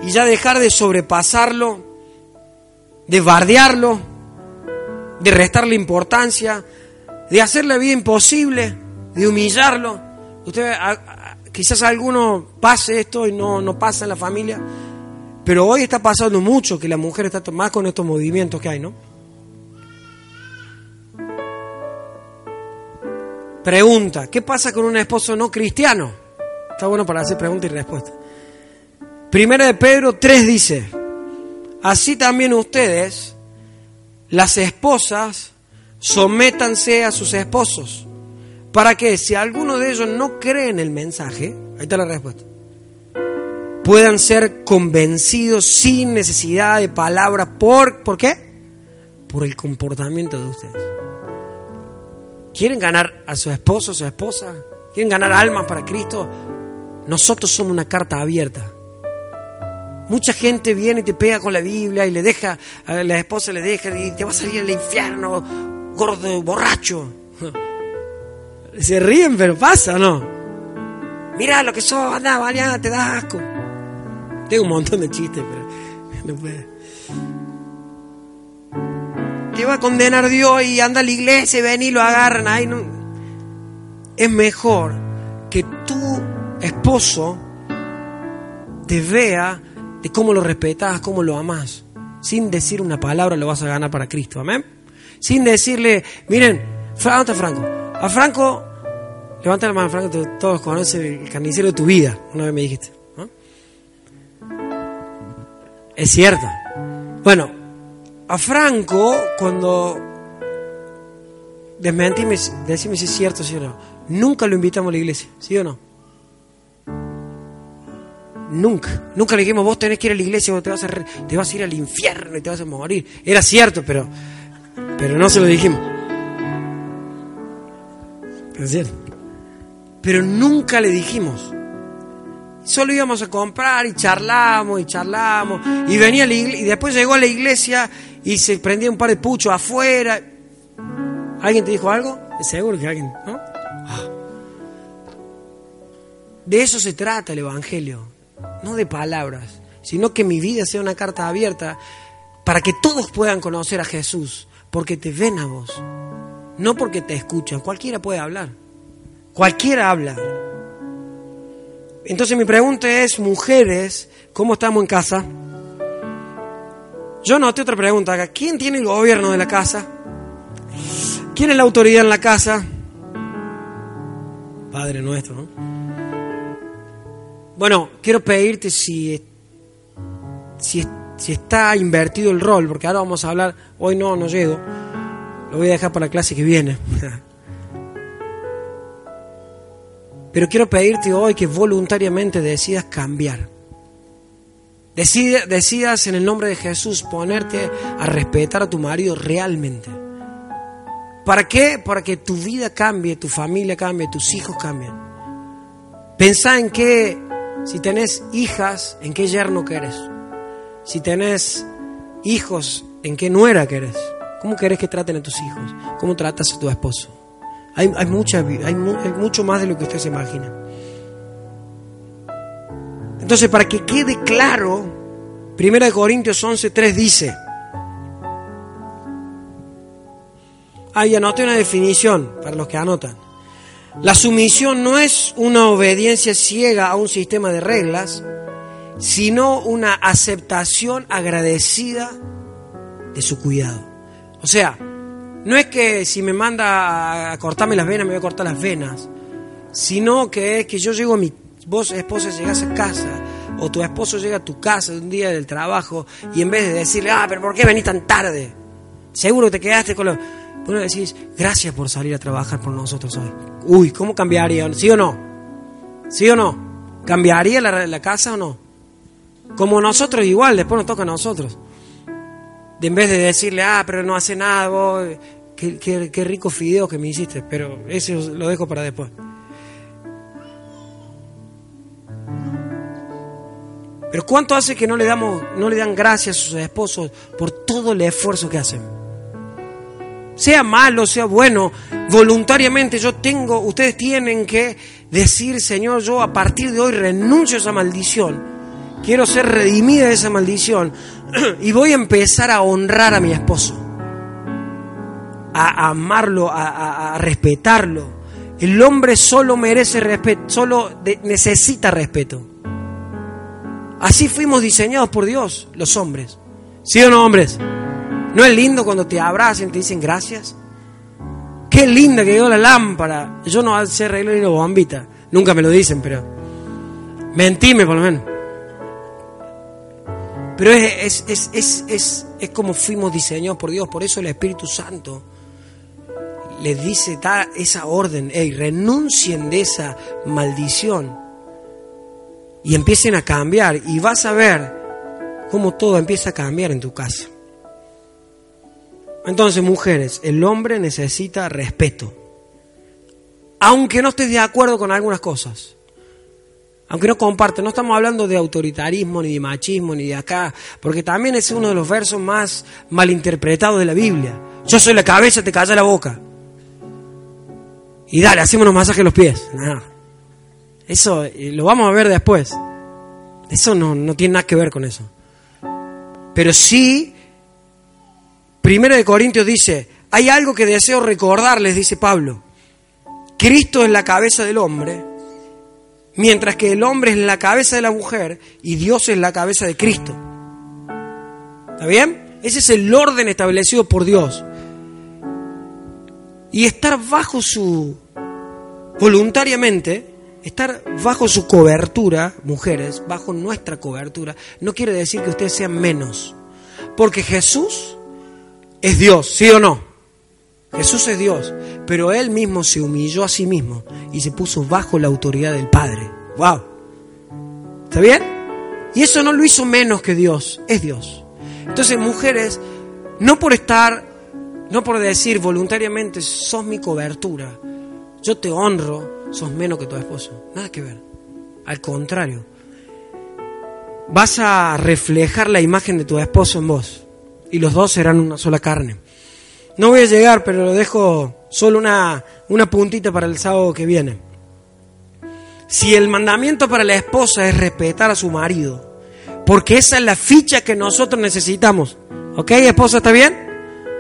A: Y ya dejar de sobrepasarlo, de bardearlo, de restarle importancia, de hacer la vida imposible, de humillarlo. Usted, quizás alguno pase esto y no, no pasa en la familia. Pero hoy está pasando mucho que la mujer está más con estos movimientos que hay, ¿no? Pregunta, ¿qué pasa con un esposo no cristiano? Está bueno para hacer pregunta y respuesta. Primera de Pedro 3 dice, así también ustedes, las esposas, sométanse a sus esposos, para que si alguno de ellos no cree en el mensaje, ahí está la respuesta, puedan ser convencidos sin necesidad de palabra. ¿Por, ¿Por qué? Por el comportamiento de ustedes. ¿Quieren ganar a su esposo o su esposa? quieren ganar almas para Cristo, nosotros somos una carta abierta. Mucha gente viene y te pega con la Biblia y le deja, a la esposa le deja y te va a salir al infierno, gordo, borracho. Se ríen, pero pasa, ¿no? Mira lo que sos, anda, vaya, te da asco. Tengo un montón de chistes, pero no puede. Te va a condenar Dios y anda a la iglesia y ven y lo agarran. ahí no. Es mejor que tu esposo te vea de cómo lo respetas, cómo lo amas. Sin decir una palabra lo vas a ganar para Cristo. Amén. Sin decirle, miren, ¿dónde Franco? A Franco, levanta la mano, Franco, todos conocen el carnicero de tu vida. Una vez me dijiste. Es cierto. Bueno, a Franco, cuando desmentime, decime si es cierto, sí o no, nunca lo invitamos a la iglesia, ¿sí o no? Nunca, nunca le dijimos, vos tenés que ir a la iglesia, vos te vas a, te vas a ir al infierno y te vas a morir. Era cierto, pero, pero no se lo dijimos. Es cierto. Pero nunca le dijimos. Solo íbamos a comprar y charlamos y charlamos. Y venía la y después llegó a la iglesia y se prendía un par de puchos afuera. ¿Alguien te dijo algo? Seguro que alguien, ¿no? Ah. De eso se trata el Evangelio, no de palabras, sino que mi vida sea una carta abierta para que todos puedan conocer a Jesús, porque te ven a vos, no porque te escuchan. Cualquiera puede hablar, cualquiera habla. Entonces mi pregunta es, mujeres, ¿cómo estamos en casa? Yo noté otra pregunta acá. ¿Quién tiene el gobierno de la casa? ¿Quién es la autoridad en la casa? Padre nuestro, ¿no? Bueno, quiero pedirte si, si, está invertido el rol, porque ahora vamos a hablar, hoy no, no llego, lo voy a dejar para la clase que viene. Pero quiero pedirte hoy que voluntariamente decidas cambiar. decidas en el nombre de Jesús ponerte a respetar a tu marido realmente. ¿Para qué? Para que tu vida cambie, tu familia cambie, tus hijos cambien. Pensá en qué, si tenés hijas, en qué yerno querés. Si tenés hijos, en qué nuera querés. ¿Cómo querés que traten a tus hijos? ¿Cómo tratas a tu esposo? Hay, mucha, hay, mucho más de lo que usted se imagina. Entonces, para que quede claro, 1 Corintios 11.3 dice, ahí anoté una definición para los que anotan. La sumisión no es una obediencia ciega a un sistema de reglas, sino una aceptación agradecida de su cuidado. O sea, no es que si me manda a cortarme las venas, me voy a cortar las venas, sino que es que yo llego a mi, vos esposa llegás a casa, o tu esposo llega a tu casa un día del trabajo, y en vez de decirle, ah, pero ¿por qué venís tan tarde? Seguro que te quedaste con lo... Vos le decís, gracias por salir a trabajar por nosotros hoy. Uy, ¿cómo cambiaría? ¿Sí o no? ¿Sí o no? ¿Cambiaría la, la casa o no? Como nosotros igual, después nos toca a nosotros de en vez de decirle, ah, pero no hace nada, vos, qué, rico fideo que me hiciste, pero eso lo dejo para después. Pero ¿cuánto hace que no le damos, no le dan gracias a sus esposos por todo el esfuerzo que hacen? Sea malo, sea bueno, voluntariamente yo tengo, ustedes tienen que decir, Señor, yo a partir de hoy renuncio a esa maldición. Quiero ser redimida de esa maldición y voy a empezar a honrar a mi esposo, a, amarlo, a, respetarlo. El hombre solo merece respeto, solo necesita respeto. Así fuimos diseñados por Dios, los hombres. ¿Sí o no, hombres? ¿No es lindo cuando te abrazan y te dicen gracias? Qué linda que quedó la lámpara. Yo no sé arreglar ni bombita. Nunca me lo dicen, pero mentime por lo menos. Pero es, es, es, es, es como fuimos diseñados por Dios, por eso el Espíritu Santo les dice da esa orden, hey, renuncien de esa maldición y empiecen a cambiar y vas a ver cómo todo empieza a cambiar en tu casa. Entonces, mujeres, el hombre necesita respeto. aunque no estés de acuerdo con algunas cosas. Aunque no comparte, no estamos hablando de autoritarismo, ni de machismo, ni de acá, porque también es uno de los versos más malinterpretados de la Biblia. Yo soy la cabeza, te calla la boca. Y dale, hacemos unos masajes los pies. Eso eh, lo vamos a ver después. Eso no, no tiene nada que ver con eso. Pero sí, Primero de Corintios dice, hay algo que deseo recordarles, dice Pablo. Cristo es la cabeza del hombre, mientras que el hombre es la cabeza de la mujer y Dios es la cabeza de Cristo. ¿Está bien? Ese es el orden establecido por Dios. Y estar bajo su, voluntariamente, estar bajo su cobertura, mujeres, bajo nuestra cobertura, no quiere decir que ustedes sean menos. Porque Jesús es Dios, ¿sí o no? Jesús es Dios, pero Él mismo se humilló a sí mismo y se puso bajo la autoridad del Padre. ¡Wow! ¿Está bien? Y eso no lo hizo menos que Dios, es Dios. Entonces, mujeres, no por estar, no por decir voluntariamente, sos mi cobertura, yo te honro, sos menos que tu esposo. Nada que ver. Al contrario, vas a reflejar la imagen de tu esposo en vos y los dos serán una sola carne. No voy a llegar, pero lo dejo solo una, una puntita para el sábado que viene. Si el mandamiento para la esposa es respetar a su marido, porque esa es la ficha que nosotros necesitamos. ¿Ok, esposa, está bien?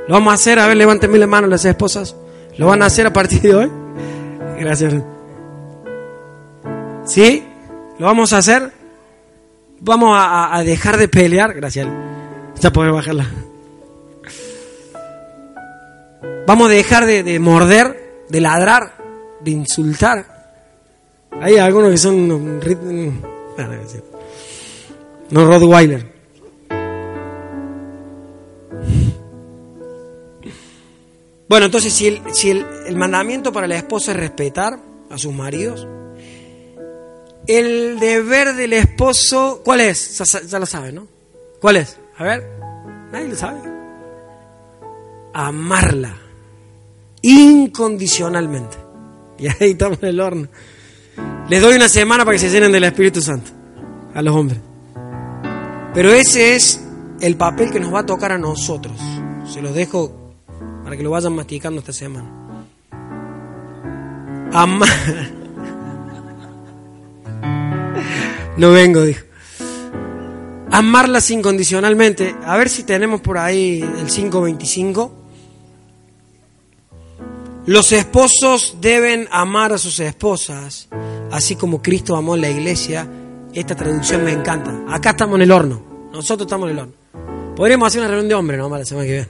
A: Lo vamos a hacer, a ver, levántenme la mano las esposas. ¿Lo van a hacer a partir de hoy? Gracias. ¿Sí? ¿Lo vamos a hacer? Vamos a, a dejar de pelear. Gracias. Ya puede bajarla. Vamos a dejar de, morder, de ladrar, de insultar. Hay algunos que son no Rottweiler. Bueno, entonces si, el, si el, el, mandamiento para la esposa es respetar a sus maridos, el deber del esposo, ¿cuál es? Ya, ya lo sabe, ¿no? ¿Cuál es? A ver, nadie lo sabe. Amarla incondicionalmente. Y ahí estamos en el horno. Les doy una semana para que se llenen del Espíritu Santo a los hombres. Pero ese es el papel que nos va a tocar a nosotros. Se los dejo para que lo vayan masticando esta semana. Amar. No vengo, dijo amarlas incondicionalmente. A ver si tenemos por ahí el 525. Los esposos deben amar a sus esposas, así como Cristo amó a la iglesia. Esta traducción me encanta. Acá estamos en el horno. Nosotros estamos en el horno. Podríamos hacer una reunión de hombres, ¿no? Para la semana que viene.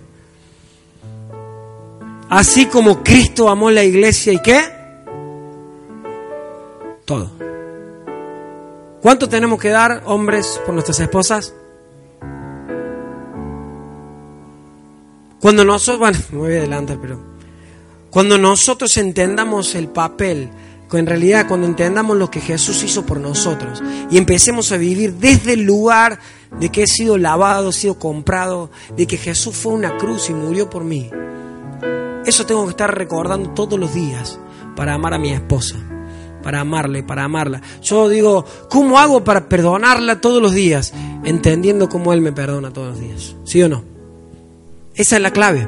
A: Así como Cristo amó a la iglesia y qué? Todo. ¿Cuánto tenemos que dar, hombres, por nuestras esposas? Cuando nosotros, bueno, me voy a adelantar, pero cuando nosotros entendamos el papel, en realidad cuando entendamos lo que Jesús hizo por nosotros y empecemos a vivir desde el lugar de que he sido lavado, he sido comprado, de que Jesús fue una cruz y murió por mí, eso tengo que estar recordando todos los días para amar a mi esposa para amarle, para amarla. Yo digo, ¿cómo hago para perdonarla todos los días? Entendiendo cómo Él me perdona todos los días. ¿Sí o no? Esa es la clave.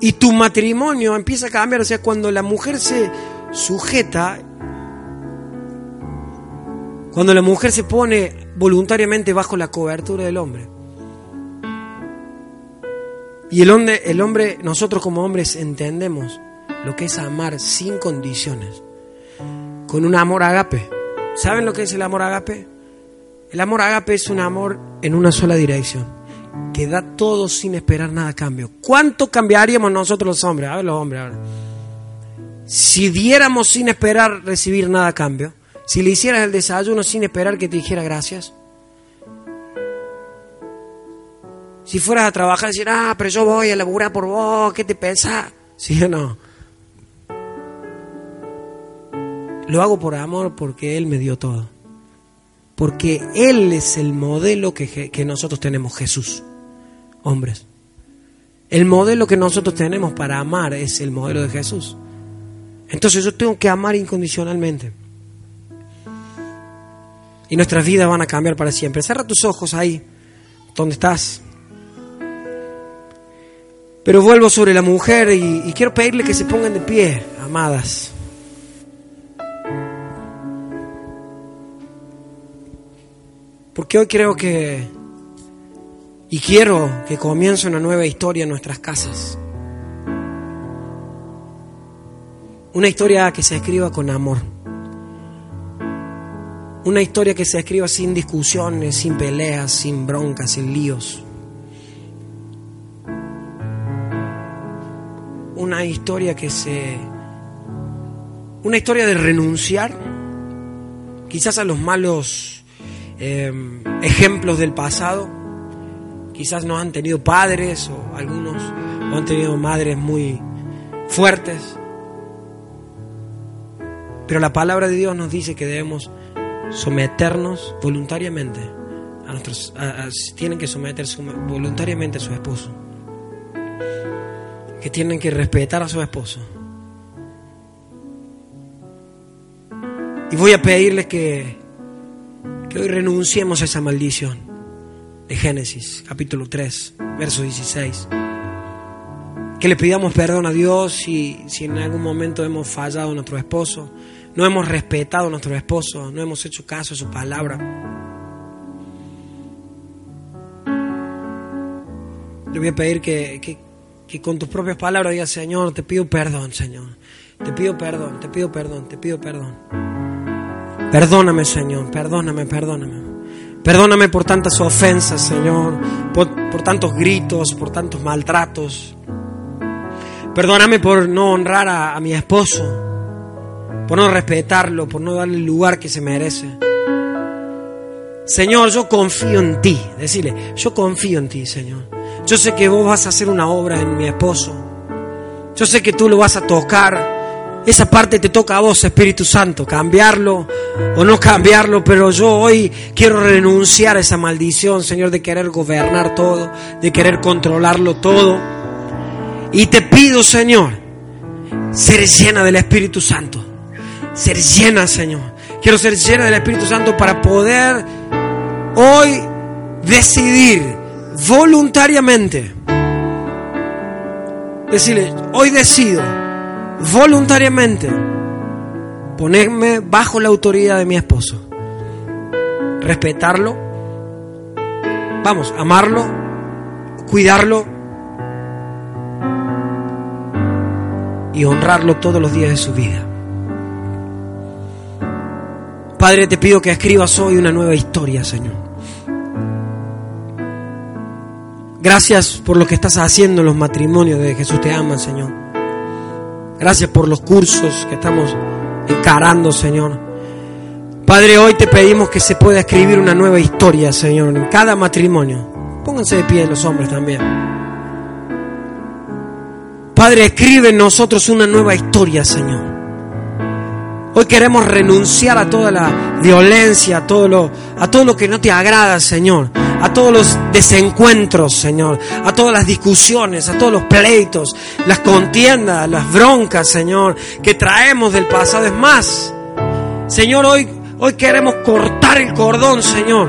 A: Y tu matrimonio empieza a cambiar. O sea, cuando la mujer se sujeta, cuando la mujer se pone voluntariamente bajo la cobertura del hombre. Y el hombre, el hombre, nosotros como hombres entendemos lo que es amar sin condiciones con un amor agape. ¿Saben lo que es el amor agape? El amor agape es un amor en una sola dirección, que da todo sin esperar nada a cambio. ¿Cuánto cambiaríamos nosotros los hombres? A ver los hombres ahora. Si diéramos sin esperar recibir nada a cambio, si le hicieras el desayuno sin esperar que te dijera gracias, si fueras a trabajar decir, ah, pero yo voy a laburar por vos, ¿qué te pensás? ¿Sí o no? Lo hago por amor porque Él me dio todo. Porque Él es el modelo que, que nosotros tenemos, Jesús. Hombres. El modelo que nosotros tenemos para amar es el modelo de Jesús. Entonces yo tengo que amar incondicionalmente. Y nuestras vidas van a cambiar para siempre. Cierra tus ojos ahí, donde estás. Pero vuelvo sobre la mujer y, y quiero pedirle que se pongan de pie, amadas. Porque hoy creo que, y quiero que comience una nueva historia en nuestras casas. Una historia que se escriba con amor. Una historia que se escriba sin discusiones, sin peleas, sin broncas, sin líos. Una historia que se... Una historia de renunciar quizás a los malos Em, ejemplos del pasado. Quizás no han tenido padres o algunos han tenido madres muy fuertes. Pero la palabra de Dios nos dice que debemos someternos voluntariamente a nuestros tienen que someterse voluntariamente a su esposo. Que tienen que respetar a su esposo. Y voy a pedirles que que hoy renunciemos a esa maldición de Génesis, capítulo 3, verso 16. Que le pidamos perdón a Dios si, si en algún momento hemos fallado a nuestro esposo, no hemos respetado a nuestro esposo, no hemos hecho caso a su palabra. Le voy a pedir que, que, que con tus propias palabras digas, Señor, te pido perdón, Señor. Te pido perdón, te pido perdón, te pido perdón. Perdóname, Señor, perdóname, perdóname. Perdóname por tantas ofensas, Señor, por, tantos gritos, por tantos maltratos. Perdóname por no honrar a, a mi esposo, por no respetarlo, por no darle el lugar que se merece. Señor, yo confío en ti. Decirle, yo confío en ti, Señor. Yo sé que vos vas a hacer una obra en mi esposo. Yo sé que tú lo vas a tocar. Esa parte te toca a vos, Espíritu Santo, cambiarlo o no cambiarlo, pero yo hoy quiero renunciar a esa maldición, Señor, de querer gobernar todo, de querer controlarlo todo. Y te pido, Señor, ser llena del Espíritu Santo, ser llena, Señor. Quiero ser llena del Espíritu Santo para poder hoy decidir voluntariamente, decirle, hoy decido voluntariamente ponerme bajo la autoridad de mi esposo, respetarlo, vamos, amarlo, cuidarlo y honrarlo todos los días de su vida. Padre, te pido que escribas hoy una nueva historia, Señor. Gracias por lo que estás haciendo en los matrimonios de Jesús te ama, Señor. Gracias por los cursos que estamos encarando, Señor. Padre, hoy te pedimos que se pueda escribir una nueva historia, Señor, en cada matrimonio. Pónganse de pie los hombres también. Padre, escribe en nosotros una nueva historia, Señor. Hoy queremos renunciar a toda la violencia, a todo lo, a todo lo que no te agrada, Señor a todos los desencuentros, Señor, a todas las discusiones, a todos los pleitos, las contiendas, las broncas, Señor, que traemos del pasado. Es más, Señor, hoy, hoy queremos cortar el cordón, Señor,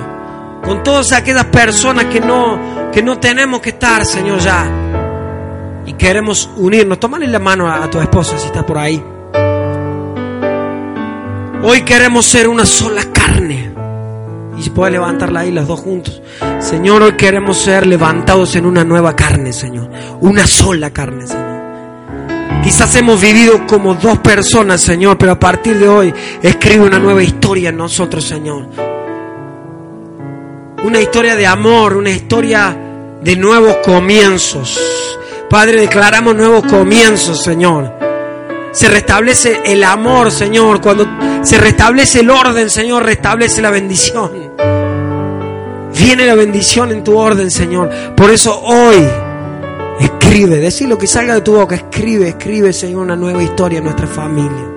A: con todas aquellas personas que no, que no tenemos que estar, Señor, ya. Y queremos unirnos. Tómale la mano a, a tu esposa si está por ahí. Hoy queremos ser una sola carne. Y si puede levantarla ahí las dos juntos. Señor, hoy queremos ser levantados en una nueva carne, Señor. Una sola carne, Señor. Quizás hemos vivido como dos personas, Señor, pero a partir de hoy escribe una nueva historia en nosotros, Señor. Una historia de amor, una historia de nuevos comienzos. Padre, declaramos nuevos comienzos, Señor. Se restablece el amor, Señor. Cuando se restablece el orden, Señor, restablece la bendición. Viene la bendición en tu orden, Señor. Por eso hoy escribe, decir lo que salga de tu boca, escribe, escribe, Señor, una nueva historia en nuestra familia.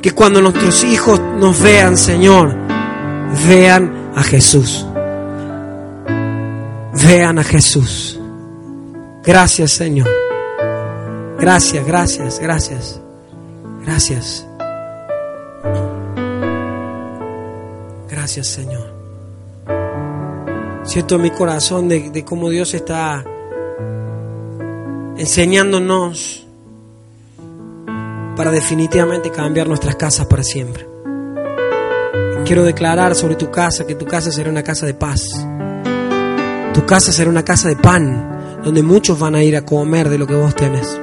A: Que cuando nuestros hijos nos vean, Señor, vean a Jesús. Vean a Jesús. Gracias, Señor. Gracias, gracias, gracias. Gracias. Gracias Señor. Siento en mi corazón de, de cómo Dios está enseñándonos para definitivamente cambiar nuestras casas para siempre. Quiero declarar sobre tu casa que tu casa será una casa de paz. Tu casa será una casa de pan, donde muchos van a ir a comer de lo que vos tenés.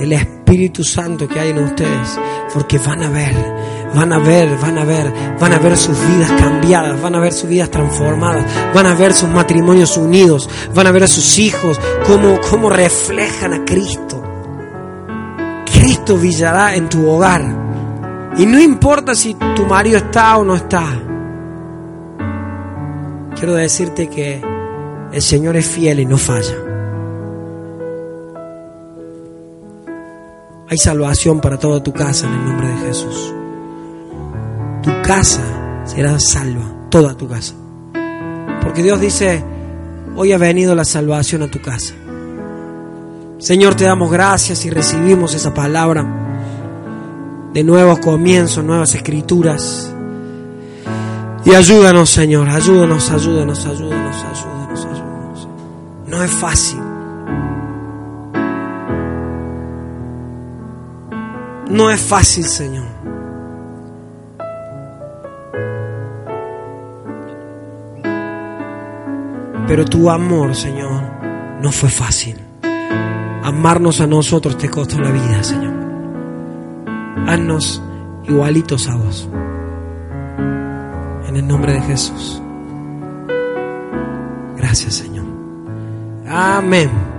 A: El Espíritu Santo que hay en ustedes, porque van a ver, van a ver, van a ver, van a ver sus vidas cambiadas, van a ver sus vidas transformadas, van a ver sus matrimonios unidos, van a ver a sus hijos cómo, cómo reflejan a Cristo. Cristo villará en tu hogar. Y no importa si tu marido está o no está. Quiero decirte que el Señor es fiel y no falla. Hay salvación para toda tu casa en el nombre de Jesús. Tu casa será salva, toda tu casa. Porque Dios dice, hoy ha venido la salvación a tu casa. Señor, te damos gracias y recibimos esa palabra de nuevos comienzos, nuevas escrituras. Y ayúdanos, Señor, ayúdanos, ayúdanos, ayúdanos, ayúdanos, ayúdanos. No es fácil. No es fácil, Señor. Pero tu amor, Señor, no fue fácil. Amarnos a nosotros te costó la vida, Señor. Haznos igualitos a vos. En el nombre de Jesús. Gracias, Señor. Amén.